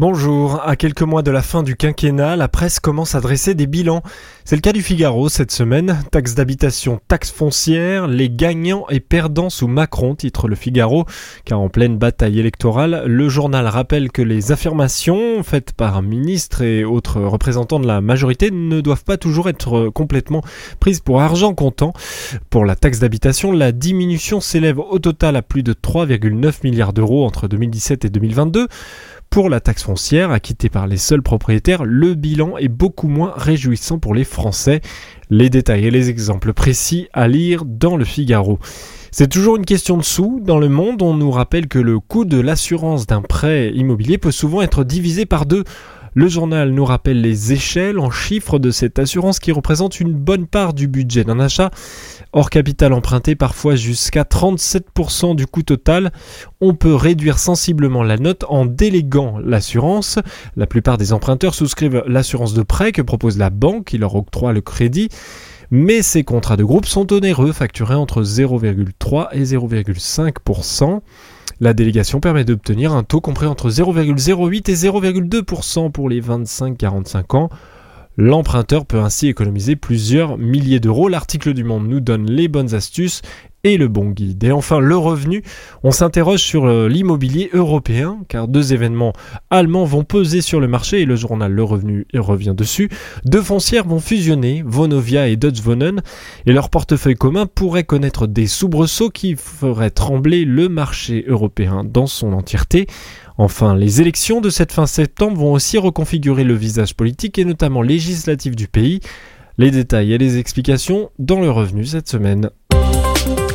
Bonjour, à quelques mois de la fin du quinquennat, la presse commence à dresser des bilans. C'est le cas du Figaro cette semaine. Taxe d'habitation, taxe foncière, les gagnants et perdants sous Macron, titre le Figaro, car en pleine bataille électorale, le journal rappelle que les affirmations faites par un ministre et autres représentants de la majorité ne doivent pas toujours être complètement prises pour argent comptant. Pour la taxe d'habitation, la diminution s'élève au total à plus de 3,9 milliards d'euros entre 2017 et 2022. Pour la taxe foncière acquittée par les seuls propriétaires, le bilan est beaucoup moins réjouissant pour les Français. Les détails et les exemples précis à lire dans le Figaro. C'est toujours une question de sous. Dans le monde, on nous rappelle que le coût de l'assurance d'un prêt immobilier peut souvent être divisé par deux. Le journal nous rappelle les échelles en chiffres de cette assurance qui représente une bonne part du budget d'un achat. Hors capital emprunté, parfois jusqu'à 37% du coût total, on peut réduire sensiblement la note en déléguant l'assurance. La plupart des emprunteurs souscrivent l'assurance de prêt que propose la banque qui leur octroie le crédit. Mais ces contrats de groupe sont onéreux, facturés entre 0,3 et 0,5%. La délégation permet d'obtenir un taux compris entre 0,08 et 0,2% pour les 25-45 ans. L'emprunteur peut ainsi économiser plusieurs milliers d'euros. L'article du Monde nous donne les bonnes astuces et le bon guide. Et enfin, le revenu, on s'interroge sur euh, l'immobilier européen, car deux événements allemands vont peser sur le marché et le journal Le Revenu revient dessus. Deux foncières vont fusionner, Vonovia et Dutch Wohnen, et leur portefeuille commun pourrait connaître des soubresauts qui feraient trembler le marché européen dans son entièreté. Enfin, les élections de cette fin septembre vont aussi reconfigurer le visage politique et notamment législatif du pays. Les détails et les explications dans le revenu cette semaine.